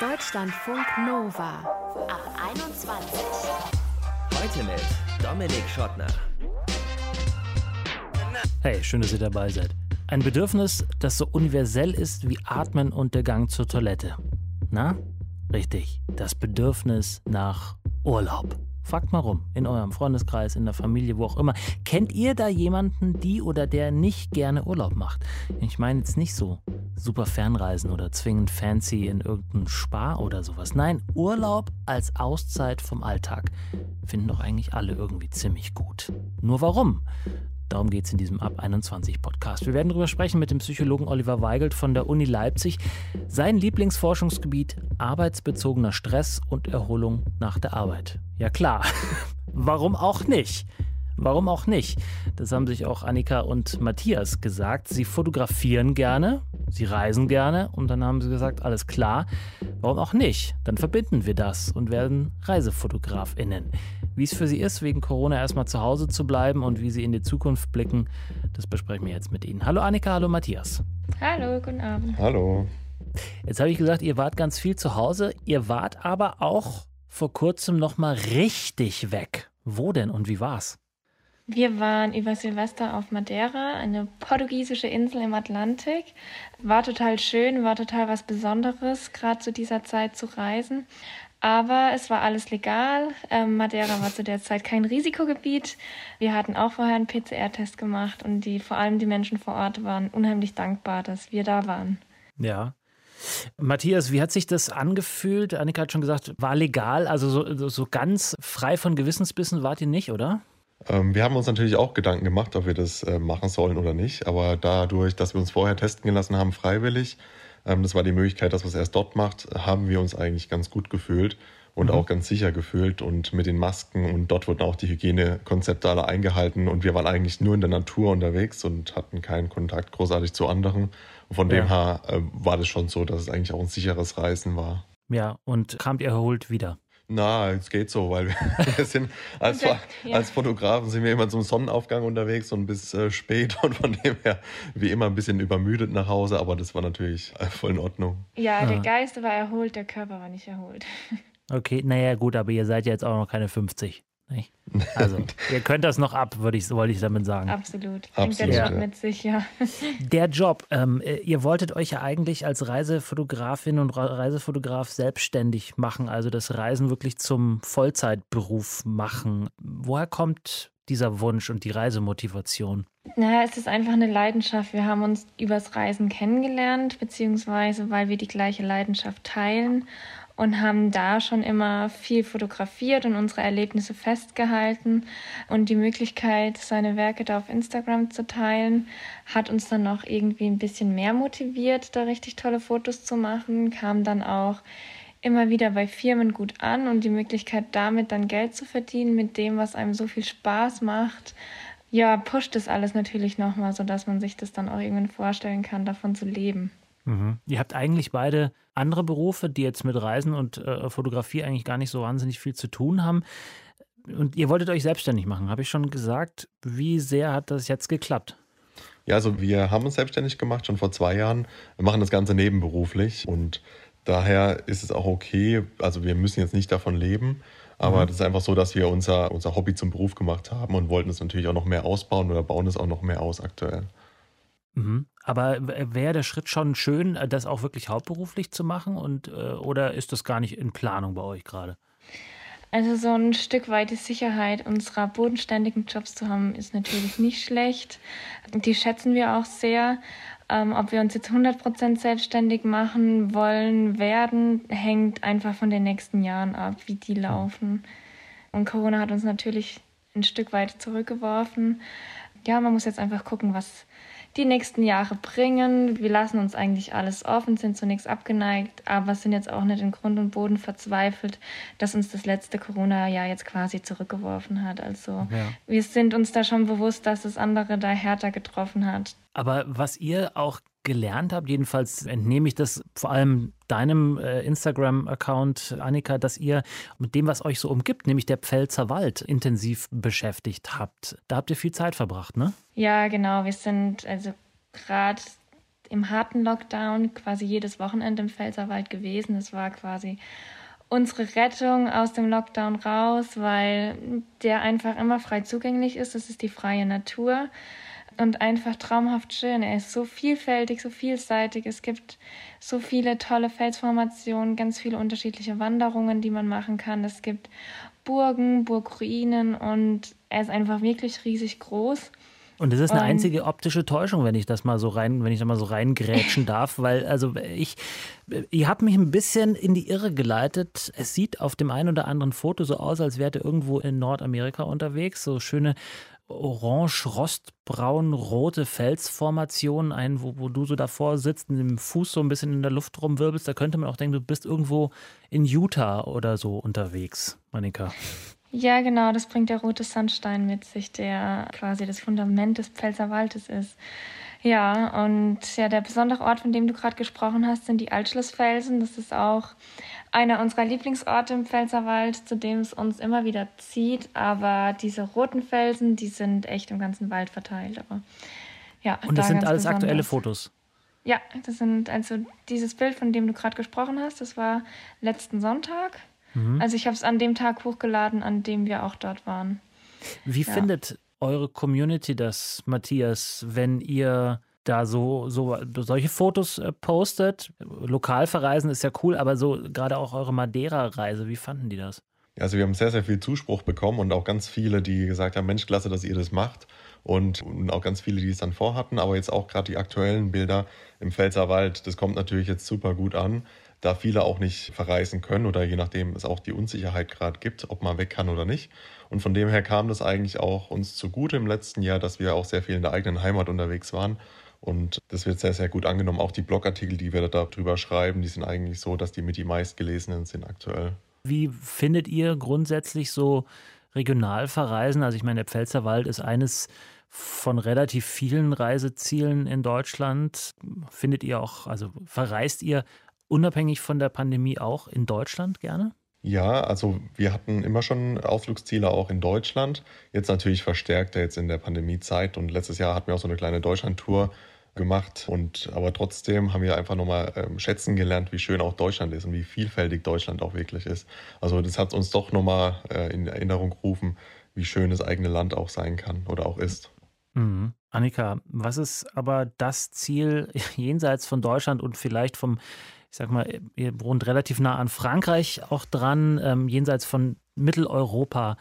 Deutschlandfunk Nova ab 21. Heute mit Dominik Schottner. Hey, schön, dass ihr dabei seid. Ein Bedürfnis, das so universell ist wie Atmen und der Gang zur Toilette. Na? Richtig, das Bedürfnis nach Urlaub. Fragt mal rum, in eurem Freundeskreis, in der Familie, wo auch immer. Kennt ihr da jemanden, die oder der nicht gerne Urlaub macht? Ich meine jetzt nicht so super Fernreisen oder zwingend fancy in irgendein Spa oder sowas. Nein, Urlaub als Auszeit vom Alltag finden doch eigentlich alle irgendwie ziemlich gut. Nur warum? Darum geht es in diesem Ab 21 Podcast. Wir werden darüber sprechen mit dem Psychologen Oliver Weigelt von der Uni Leipzig. Sein Lieblingsforschungsgebiet arbeitsbezogener Stress und Erholung nach der Arbeit. Ja klar, warum auch nicht? Warum auch nicht? Das haben sich auch Annika und Matthias gesagt. Sie fotografieren gerne, sie reisen gerne und dann haben sie gesagt, alles klar, warum auch nicht? Dann verbinden wir das und werden Reisefotografinnen. Wie es für sie ist, wegen Corona erstmal zu Hause zu bleiben und wie sie in die Zukunft blicken, das besprechen wir jetzt mit Ihnen. Hallo Annika, hallo Matthias. Hallo, guten Abend. Hallo. Jetzt habe ich gesagt, ihr wart ganz viel zu Hause, ihr wart aber auch vor kurzem noch mal richtig weg. Wo denn und wie war's? Wir waren über Silvester auf Madeira, eine portugiesische Insel im Atlantik. War total schön, war total was Besonderes, gerade zu dieser Zeit zu reisen. Aber es war alles legal. Ähm, Madeira war zu der Zeit kein Risikogebiet. Wir hatten auch vorher einen PCR-Test gemacht und die, vor allem die Menschen vor Ort waren unheimlich dankbar, dass wir da waren. Ja. Matthias, wie hat sich das angefühlt? Annika hat schon gesagt, war legal, also so, so ganz frei von Gewissensbissen wart ihr nicht, oder? Ähm, wir haben uns natürlich auch Gedanken gemacht, ob wir das äh, machen sollen oder nicht. Aber dadurch, dass wir uns vorher testen gelassen haben, freiwillig, ähm, das war die Möglichkeit, dass man es erst dort macht, haben wir uns eigentlich ganz gut gefühlt und mhm. auch ganz sicher gefühlt. Und mit den Masken und dort wurden auch die Hygienekonzepte alle eingehalten. Und wir waren eigentlich nur in der Natur unterwegs und hatten keinen Kontakt großartig zu anderen. Und von ja. dem her äh, war das schon so, dass es eigentlich auch ein sicheres Reisen war. Ja, und kamt ihr erholt wieder? Na, es geht so, weil wir, sind als, ja. als Fotografen sind wir immer zum Sonnenaufgang unterwegs und bis äh, spät und von dem her wie immer ein bisschen übermüdet nach Hause, aber das war natürlich äh, voll in Ordnung. Ja, der Geist war erholt, der Körper war nicht erholt. Okay, naja, gut, aber ihr seid ja jetzt auch noch keine 50. Nicht? Also, ihr könnt das noch ab, würde ich, wollte ich damit sagen. Absolut. Absolut der Job ja. mit sich, ja. Der Job, ähm, äh, ihr wolltet euch ja eigentlich als Reisefotografin und Reisefotograf selbstständig machen, also das Reisen wirklich zum Vollzeitberuf machen. Woher kommt dieser Wunsch und die Reisemotivation? Naja, es ist einfach eine Leidenschaft. Wir haben uns übers Reisen kennengelernt, beziehungsweise weil wir die gleiche Leidenschaft teilen und haben da schon immer viel fotografiert und unsere Erlebnisse festgehalten. Und die Möglichkeit, seine Werke da auf Instagram zu teilen, hat uns dann noch irgendwie ein bisschen mehr motiviert, da richtig tolle Fotos zu machen, kam dann auch immer wieder bei Firmen gut an und die Möglichkeit damit dann Geld zu verdienen mit dem, was einem so viel Spaß macht, ja, pusht das alles natürlich nochmal, sodass man sich das dann auch irgendwann vorstellen kann, davon zu leben. Mhm. Ihr habt eigentlich beide andere Berufe, die jetzt mit Reisen und äh, Fotografie eigentlich gar nicht so wahnsinnig viel zu tun haben. Und ihr wolltet euch selbstständig machen, habe ich schon gesagt. Wie sehr hat das jetzt geklappt? Ja, also wir haben uns selbstständig gemacht, schon vor zwei Jahren. Wir machen das Ganze nebenberuflich und daher ist es auch okay. Also wir müssen jetzt nicht davon leben, aber mhm. ist einfach so, dass wir unser, unser Hobby zum Beruf gemacht haben und wollten es natürlich auch noch mehr ausbauen oder bauen es auch noch mehr aus aktuell. Mhm. Aber wäre der Schritt schon schön, äh, das auch wirklich hauptberuflich zu machen? Und, äh, oder ist das gar nicht in Planung bei euch gerade? Also so ein Stück weit die Sicherheit unserer bodenständigen Jobs zu haben, ist natürlich nicht schlecht. Die schätzen wir auch sehr. Ähm, ob wir uns jetzt 100% selbstständig machen wollen, werden, hängt einfach von den nächsten Jahren ab, wie die laufen. Und Corona hat uns natürlich ein Stück weit zurückgeworfen. Ja, man muss jetzt einfach gucken, was die nächsten Jahre bringen. Wir lassen uns eigentlich alles offen, sind zunächst abgeneigt, aber sind jetzt auch nicht in Grund und Boden verzweifelt, dass uns das letzte Corona-Jahr jetzt quasi zurückgeworfen hat. Also ja. wir sind uns da schon bewusst, dass das andere da härter getroffen hat. Aber was ihr auch gelernt habt, jedenfalls entnehme ich das vor allem deinem äh, Instagram-Account, Annika, dass ihr mit dem, was euch so umgibt, nämlich der Pfälzer Wald, intensiv beschäftigt habt. Da habt ihr viel Zeit verbracht, ne? Ja, genau. Wir sind also gerade im harten Lockdown quasi jedes Wochenende im Pfälzerwald gewesen. Das war quasi unsere Rettung aus dem Lockdown raus, weil der einfach immer frei zugänglich ist. Das ist die freie Natur und einfach traumhaft schön. Er ist so vielfältig, so vielseitig. Es gibt so viele tolle Felsformationen, ganz viele unterschiedliche Wanderungen, die man machen kann. Es gibt Burgen, Burgruinen und er ist einfach wirklich riesig groß. Und es ist eine einzige optische Täuschung, wenn ich das mal so rein, wenn ich da mal so reingrätschen darf, weil also ich, ihr habt mich ein bisschen in die Irre geleitet. Es sieht auf dem einen oder anderen Foto so aus, als wärt ihr irgendwo in Nordamerika unterwegs. So schöne orange, rostbraun, rote Felsformationen ein, wo, wo du so davor sitzt, mit dem Fuß so ein bisschen in der Luft rumwirbelst. Da könnte man auch denken, du bist irgendwo in Utah oder so unterwegs, Monika. Ja, genau, das bringt der rote Sandstein mit sich, der quasi das Fundament des Pfälzerwaldes ist. Ja, und ja, der besondere Ort, von dem du gerade gesprochen hast, sind die Altschlussfelsen. Das ist auch einer unserer Lieblingsorte im Pfälzerwald, zu dem es uns immer wieder zieht. Aber diese roten Felsen, die sind echt im ganzen Wald verteilt. Aber ja, und das da sind alles besonders. aktuelle Fotos. Ja, das sind also dieses Bild, von dem du gerade gesprochen hast, das war letzten Sonntag. Mhm. Also ich habe es an dem Tag hochgeladen, an dem wir auch dort waren. Wie ja. findet eure Community das, Matthias, wenn ihr da so, so solche Fotos äh, postet? Lokal verreisen ist ja cool, aber so gerade auch eure Madeira-Reise, wie fanden die das? Also wir haben sehr, sehr viel Zuspruch bekommen und auch ganz viele, die gesagt haben, Mensch, klasse, dass ihr das macht. Und, und auch ganz viele, die es dann vorhatten, aber jetzt auch gerade die aktuellen Bilder im Pfälzerwald, das kommt natürlich jetzt super gut an da viele auch nicht verreisen können oder je nachdem es auch die Unsicherheit gerade gibt, ob man weg kann oder nicht. Und von dem her kam das eigentlich auch uns zugute im letzten Jahr, dass wir auch sehr viel in der eigenen Heimat unterwegs waren. Und das wird sehr, sehr gut angenommen. Auch die Blogartikel, die wir darüber schreiben, die sind eigentlich so, dass die mit die meistgelesenen sind aktuell. Wie findet ihr grundsätzlich so Regionalverreisen? Also ich meine, der Pfälzerwald ist eines von relativ vielen Reisezielen in Deutschland. Findet ihr auch, also verreist ihr unabhängig von der Pandemie auch in Deutschland gerne? Ja, also wir hatten immer schon Ausflugsziele auch in Deutschland. Jetzt natürlich verstärkter jetzt in der Pandemiezeit. Und letztes Jahr hatten wir auch so eine kleine Deutschlandtour gemacht. Und aber trotzdem haben wir einfach nochmal ähm, schätzen gelernt, wie schön auch Deutschland ist und wie vielfältig Deutschland auch wirklich ist. Also das hat uns doch nochmal äh, in Erinnerung gerufen, wie schön das eigene Land auch sein kann oder auch ist. Mhm. Annika, was ist aber das Ziel jenseits von Deutschland und vielleicht vom ich sag mal, ihr wohnt relativ nah an Frankreich auch dran, ähm, jenseits von Mitteleuropa,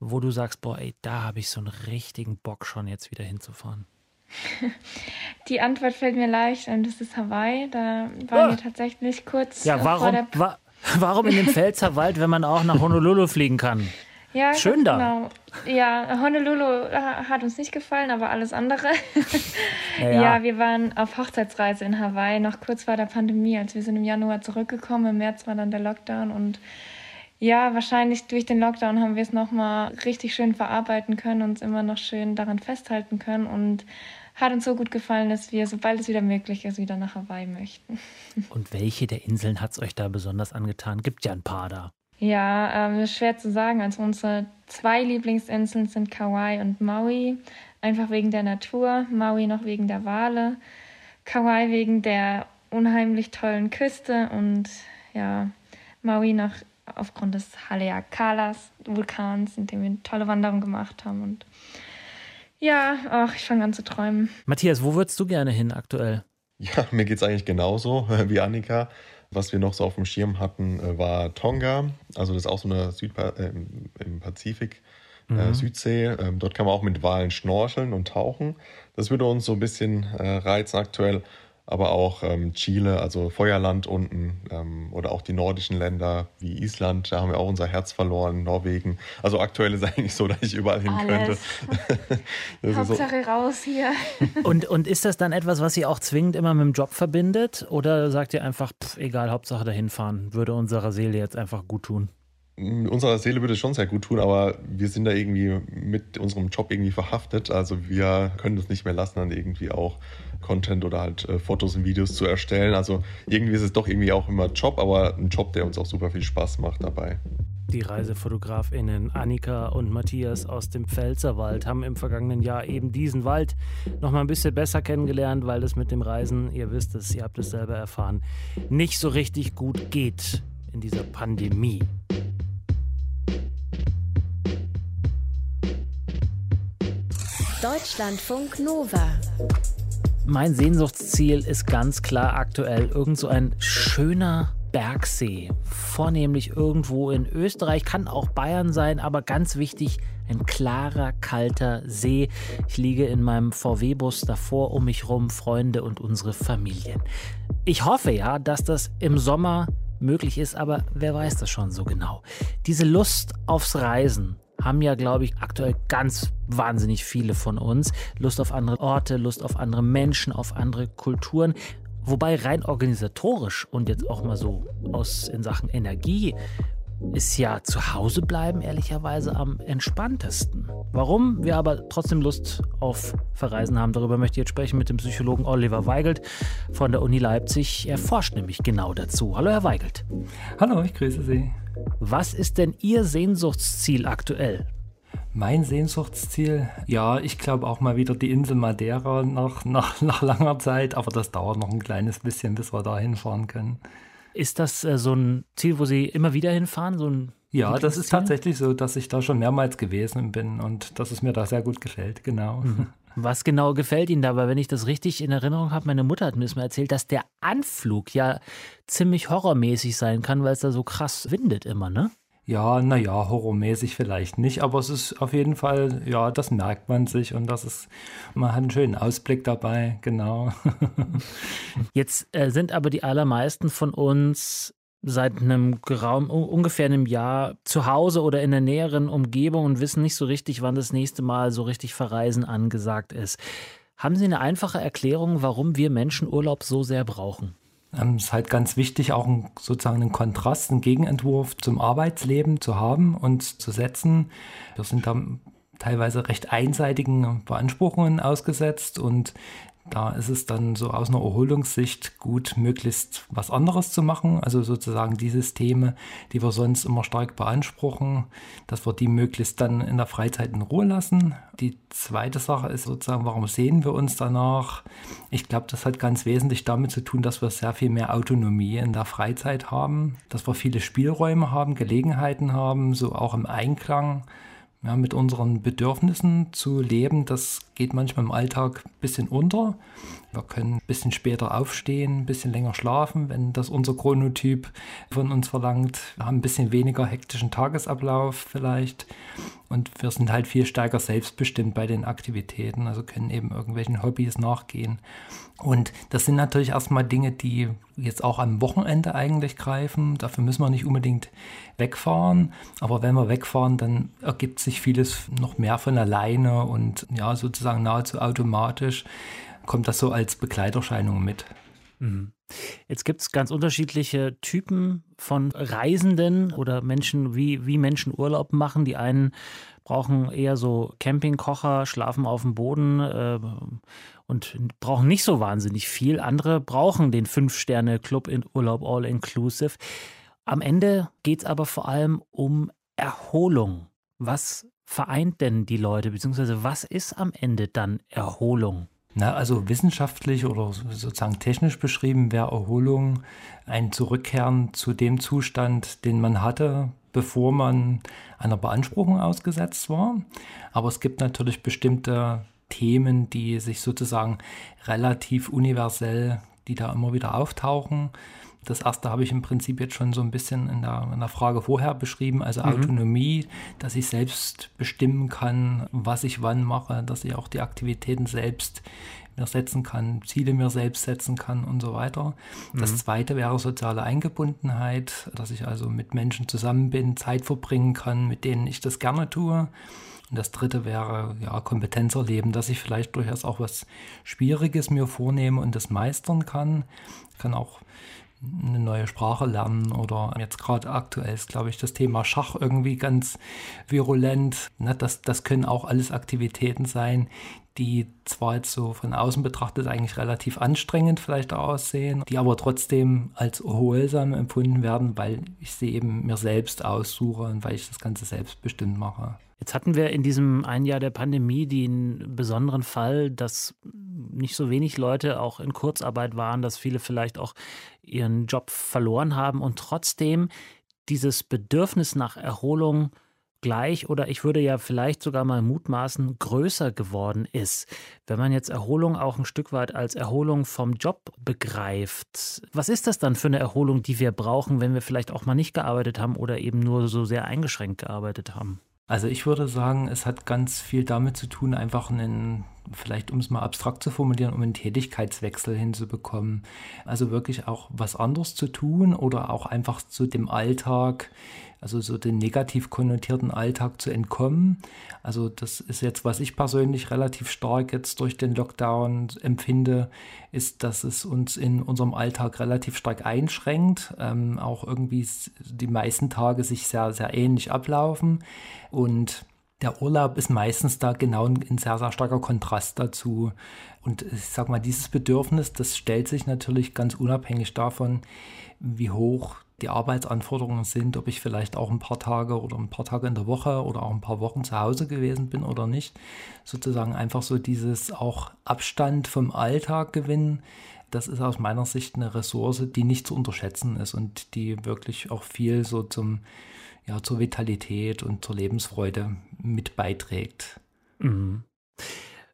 wo du sagst, boah, ey, da habe ich so einen richtigen Bock schon jetzt wieder hinzufahren? Die Antwort fällt mir leicht und das ist Hawaii. Da waren oh. wir tatsächlich kurz. Ja, warum, wa warum in den Pfälzerwald, wenn man auch nach Honolulu fliegen kann? Ja, schön da. Genau. Ja, Honolulu hat uns nicht gefallen, aber alles andere. Ja, ja. ja, wir waren auf Hochzeitsreise in Hawaii, noch kurz vor der Pandemie, als wir sind im Januar zurückgekommen. Im März war dann der Lockdown und ja, wahrscheinlich durch den Lockdown haben wir es nochmal richtig schön verarbeiten können, uns immer noch schön daran festhalten können und hat uns so gut gefallen, dass wir, sobald es wieder möglich ist, wieder nach Hawaii möchten. Und welche der Inseln hat es euch da besonders angetan? Gibt ja ein paar da. Ja, ähm, ist schwer zu sagen. Also unsere zwei Lieblingsinseln sind Kauai und Maui, einfach wegen der Natur. Maui noch wegen der Wale. Kauai wegen der unheimlich tollen Küste und ja, Maui noch aufgrund des Haleakalas Vulkans, in dem wir eine tolle Wanderung gemacht haben und ja, ach, ich fange an zu träumen. Matthias, wo würdest du gerne hin aktuell? Ja, mir geht es eigentlich genauso wie Annika. Was wir noch so auf dem Schirm hatten, äh, war Tonga. Also das ist auch so eine Südpa äh, im Pazifik, äh, mhm. äh, Südsee. Ähm, dort kann man auch mit Walen schnorcheln und tauchen. Das würde uns so ein bisschen äh, reizen aktuell aber auch ähm, Chile, also Feuerland unten ähm, oder auch die nordischen Länder wie Island, da haben wir auch unser Herz verloren, Norwegen. Also aktuell ist eigentlich so, dass ich überall hin Alles. könnte. Hauptsache so. raus hier. Und, und ist das dann etwas, was ihr auch zwingend immer mit dem Job verbindet? Oder sagt ihr einfach, pff, egal, Hauptsache dahin fahren, würde unserer Seele jetzt einfach gut tun? unserer Seele würde es schon sehr gut tun, aber wir sind da irgendwie mit unserem Job irgendwie verhaftet. Also wir können es nicht mehr lassen, dann irgendwie auch Content oder halt äh, Fotos und Videos zu erstellen. Also irgendwie ist es doch irgendwie auch immer Job, aber ein Job, der uns auch super viel Spaß macht dabei. Die ReisefotografInnen Annika und Matthias aus dem Pfälzerwald haben im vergangenen Jahr eben diesen Wald noch mal ein bisschen besser kennengelernt, weil das mit dem Reisen, ihr wisst es, ihr habt es selber erfahren, nicht so richtig gut geht in dieser Pandemie. Deutschlandfunk Nova. Mein Sehnsuchtsziel ist ganz klar aktuell irgend so ein schöner Bergsee, vornehmlich irgendwo in Österreich, kann auch Bayern sein, aber ganz wichtig, ein klarer, kalter See. Ich liege in meinem VW-Bus davor, um mich rum, Freunde und unsere Familien. Ich hoffe ja, dass das im Sommer möglich ist, aber wer weiß das schon so genau. Diese Lust aufs Reisen haben ja, glaube ich, aktuell ganz wahnsinnig viele von uns. Lust auf andere Orte, Lust auf andere Menschen, auf andere Kulturen. Wobei rein organisatorisch und jetzt auch mal so aus in Sachen Energie ist ja zu Hause bleiben ehrlicherweise am entspanntesten. Warum wir aber trotzdem Lust auf Verreisen haben, darüber möchte ich jetzt sprechen mit dem Psychologen Oliver Weigelt von der Uni Leipzig. Er forscht nämlich genau dazu. Hallo, Herr Weigelt. Hallo, ich grüße Sie. Was ist denn Ihr Sehnsuchtsziel aktuell? Mein Sehnsuchtsziel, ja, ich glaube auch mal wieder die Insel Madeira nach, nach, nach langer Zeit, aber das dauert noch ein kleines bisschen, bis wir da hinfahren können. Ist das äh, so ein Ziel, wo Sie immer wieder hinfahren? So ein ja, das ist tatsächlich so, dass ich da schon mehrmals gewesen bin und dass es mir da sehr gut gefällt, genau. Mhm. Was genau gefällt Ihnen da? Weil wenn ich das richtig in Erinnerung habe, meine Mutter hat mir das mal erzählt, dass der Anflug ja ziemlich horrormäßig sein kann, weil es da so krass windet immer, ne? Ja, naja, horrormäßig vielleicht nicht, aber es ist auf jeden Fall, ja, das merkt man sich und das ist, man hat einen schönen Ausblick dabei, genau. Jetzt äh, sind aber die allermeisten von uns seit einem Raum, ungefähr einem Jahr zu Hause oder in der näheren Umgebung und wissen nicht so richtig, wann das nächste Mal so richtig Verreisen angesagt ist. Haben Sie eine einfache Erklärung, warum wir Menschen Urlaub so sehr brauchen? Ähm, es ist halt ganz wichtig, auch sozusagen einen Kontrast, einen Gegenentwurf zum Arbeitsleben zu haben und zu setzen. Wir sind da teilweise recht einseitigen Beanspruchungen ausgesetzt und da ist es dann so aus einer Erholungssicht gut, möglichst was anderes zu machen. Also sozusagen die Systeme, die wir sonst immer stark beanspruchen, dass wir die möglichst dann in der Freizeit in Ruhe lassen. Die zweite Sache ist sozusagen, warum sehen wir uns danach? Ich glaube, das hat ganz wesentlich damit zu tun, dass wir sehr viel mehr Autonomie in der Freizeit haben, dass wir viele Spielräume haben, Gelegenheiten haben, so auch im Einklang ja, mit unseren Bedürfnissen zu leben, das geht manchmal im Alltag ein bisschen unter. Wir können ein bisschen später aufstehen, ein bisschen länger schlafen, wenn das unser Chronotyp von uns verlangt. Wir haben ein bisschen weniger hektischen Tagesablauf vielleicht. Und wir sind halt viel stärker selbstbestimmt bei den Aktivitäten, also können eben irgendwelchen Hobbys nachgehen. Und das sind natürlich erstmal Dinge, die jetzt auch am Wochenende eigentlich greifen. Dafür müssen wir nicht unbedingt wegfahren. Aber wenn wir wegfahren, dann ergibt sich vieles noch mehr von alleine und ja, sozusagen nahezu automatisch kommt das so als Begleiterscheinung mit. Mhm. Jetzt gibt es ganz unterschiedliche Typen von Reisenden oder Menschen, wie, wie Menschen Urlaub machen. Die einen brauchen eher so Campingkocher, schlafen auf dem Boden äh, und brauchen nicht so wahnsinnig viel. Andere brauchen den Fünf-Sterne-Club in Urlaub All Inclusive. Am Ende geht es aber vor allem um Erholung. Was vereint denn die Leute, beziehungsweise was ist am Ende dann Erholung? Na, also wissenschaftlich oder sozusagen technisch beschrieben wäre Erholung ein Zurückkehren zu dem Zustand, den man hatte, bevor man einer Beanspruchung ausgesetzt war. Aber es gibt natürlich bestimmte Themen, die sich sozusagen relativ universell, die da immer wieder auftauchen. Das erste habe ich im Prinzip jetzt schon so ein bisschen in der, in der Frage vorher beschrieben, also mhm. Autonomie, dass ich selbst bestimmen kann, was ich wann mache, dass ich auch die Aktivitäten selbst mir setzen kann, Ziele mir selbst setzen kann und so weiter. Mhm. Das zweite wäre soziale Eingebundenheit, dass ich also mit Menschen zusammen bin, Zeit verbringen kann, mit denen ich das gerne tue. Und das dritte wäre ja Kompetenz erleben, dass ich vielleicht durchaus auch was Schwieriges mir vornehme und das meistern kann. Ich kann auch eine neue Sprache lernen oder jetzt gerade aktuell ist, glaube ich, das Thema Schach irgendwie ganz virulent. Ne, das, das können auch alles Aktivitäten sein, die zwar jetzt so von außen betrachtet eigentlich relativ anstrengend vielleicht aussehen, die aber trotzdem als erholsam empfunden werden, weil ich sie eben mir selbst aussuche und weil ich das Ganze selbstbestimmt mache. Jetzt hatten wir in diesem ein Jahr der Pandemie den besonderen Fall, dass nicht so wenig Leute auch in Kurzarbeit waren, dass viele vielleicht auch ihren Job verloren haben und trotzdem dieses Bedürfnis nach Erholung gleich oder ich würde ja vielleicht sogar mal mutmaßen, größer geworden ist. Wenn man jetzt Erholung auch ein Stück weit als Erholung vom Job begreift, was ist das dann für eine Erholung, die wir brauchen, wenn wir vielleicht auch mal nicht gearbeitet haben oder eben nur so sehr eingeschränkt gearbeitet haben? Also ich würde sagen, es hat ganz viel damit zu tun, einfach einen, vielleicht um es mal abstrakt zu formulieren, um einen Tätigkeitswechsel hinzubekommen. Also wirklich auch was anderes zu tun oder auch einfach zu dem Alltag also so den negativ konnotierten Alltag zu entkommen. Also das ist jetzt, was ich persönlich relativ stark jetzt durch den Lockdown empfinde, ist, dass es uns in unserem Alltag relativ stark einschränkt. Ähm, auch irgendwie die meisten Tage sich sehr, sehr ähnlich ablaufen und der Urlaub ist meistens da genau ein sehr, sehr starker Kontrast dazu. Und ich sag mal, dieses Bedürfnis, das stellt sich natürlich ganz unabhängig davon, wie hoch die Arbeitsanforderungen sind, ob ich vielleicht auch ein paar Tage oder ein paar Tage in der Woche oder auch ein paar Wochen zu Hause gewesen bin oder nicht. Sozusagen einfach so dieses auch Abstand vom Alltag gewinnen. Das ist aus meiner Sicht eine Ressource, die nicht zu unterschätzen ist und die wirklich auch viel so zum, ja, zur Vitalität und zur Lebensfreude mit beiträgt. Mhm.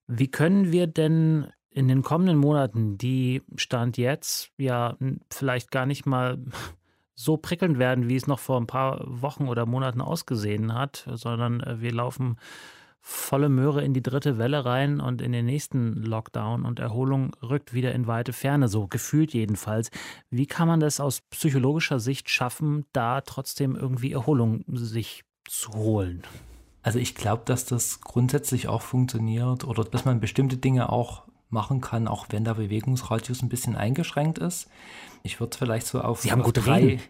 Wie können wir denn in den kommenden Monaten, die Stand jetzt ja vielleicht gar nicht mal so prickelnd werden, wie es noch vor ein paar Wochen oder Monaten ausgesehen hat, sondern äh, wir laufen volle Möhre in die dritte Welle rein und in den nächsten Lockdown und Erholung rückt wieder in weite Ferne, so gefühlt jedenfalls. Wie kann man das aus psychologischer Sicht schaffen, da trotzdem irgendwie Erholung sich zu holen? Also ich glaube, dass das grundsätzlich auch funktioniert oder dass man bestimmte Dinge auch machen kann, auch wenn der Bewegungsradius ein bisschen eingeschränkt ist. Ich würde vielleicht so auf. Sie haben auf gut drei, reden.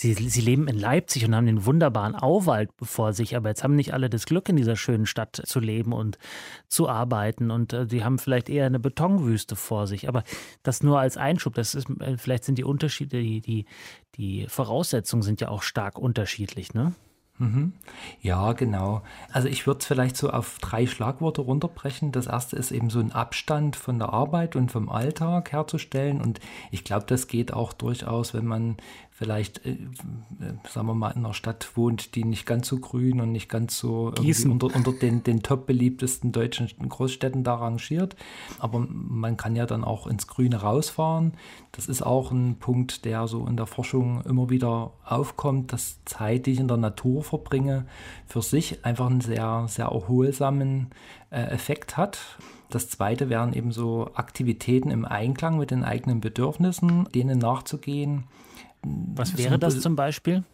Sie, Sie leben in Leipzig und haben den wunderbaren Auwald vor sich, aber jetzt haben nicht alle das Glück, in dieser schönen Stadt zu leben und zu arbeiten und äh, sie haben vielleicht eher eine Betonwüste vor sich. Aber das nur als Einschub, das ist, äh, vielleicht sind die Unterschiede, die, die, die Voraussetzungen sind ja auch stark unterschiedlich, ne? Mhm. Ja, genau. Also ich würde es vielleicht so auf drei Schlagworte runterbrechen. Das erste ist eben so ein Abstand von der Arbeit und vom Alltag herzustellen. Und ich glaube, das geht auch durchaus, wenn man vielleicht, äh, äh, sagen wir mal, in einer Stadt wohnt, die nicht ganz so grün und nicht ganz so unter, unter, den, den top beliebtesten deutschen Großstädten da rangiert. Aber man kann ja dann auch ins Grüne rausfahren. Das ist auch ein Punkt, der so in der Forschung immer wieder aufkommt, dass Zeit, die ich in der Natur verbringe, für sich einfach einen sehr, sehr erholsamen äh, Effekt hat. Das zweite wären eben so Aktivitäten im Einklang mit den eigenen Bedürfnissen, denen nachzugehen. Was wäre das zum Beispiel?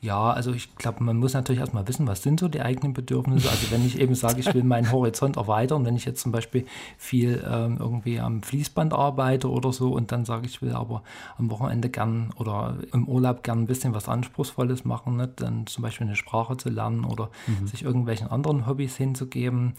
Ja, also ich glaube, man muss natürlich erstmal wissen, was sind so die eigenen Bedürfnisse. Also wenn ich eben sage, ich will meinen Horizont erweitern, wenn ich jetzt zum Beispiel viel ähm, irgendwie am Fließband arbeite oder so und dann sage ich will aber am Wochenende gern oder im Urlaub gern ein bisschen was Anspruchsvolles machen, ne? dann zum Beispiel eine Sprache zu lernen oder mhm. sich irgendwelchen anderen Hobbys hinzugeben,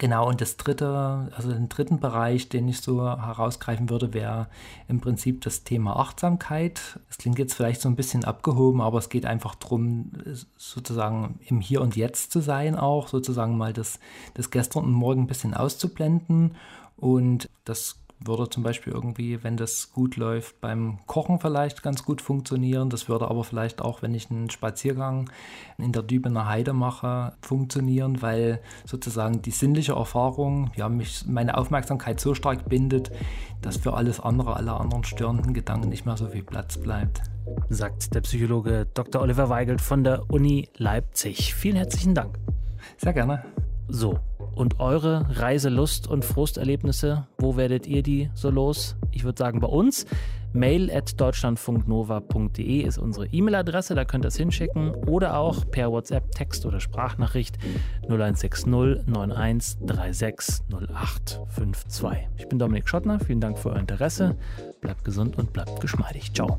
Genau, und das dritte, also den dritten Bereich, den ich so herausgreifen würde, wäre im Prinzip das Thema Achtsamkeit. Es klingt jetzt vielleicht so ein bisschen abgehoben, aber es geht einfach darum, sozusagen im Hier und Jetzt zu sein, auch sozusagen mal das, das Gestern und Morgen ein bisschen auszublenden. Und das würde zum Beispiel irgendwie, wenn das gut läuft, beim Kochen vielleicht ganz gut funktionieren. Das würde aber vielleicht auch, wenn ich einen Spaziergang in der Dübener Heide mache, funktionieren, weil sozusagen die sinnliche Erfahrung, ja, mich, meine Aufmerksamkeit so stark bindet, dass für alles andere, alle anderen störenden Gedanken nicht mehr so viel Platz bleibt. Sagt der Psychologe Dr. Oliver Weigelt von der Uni Leipzig. Vielen herzlichen Dank. Sehr gerne. So, Und eure Reiselust und Frusterlebnisse, wo werdet ihr die so los? Ich würde sagen bei uns. Mail at deutschlandfunknova.de ist unsere E-Mail-Adresse, da könnt ihr es hinschicken oder auch per WhatsApp, Text oder Sprachnachricht 0160 91 36 0852. Ich bin Dominik Schottner, vielen Dank für euer Interesse. Bleibt gesund und bleibt geschmeidig. Ciao.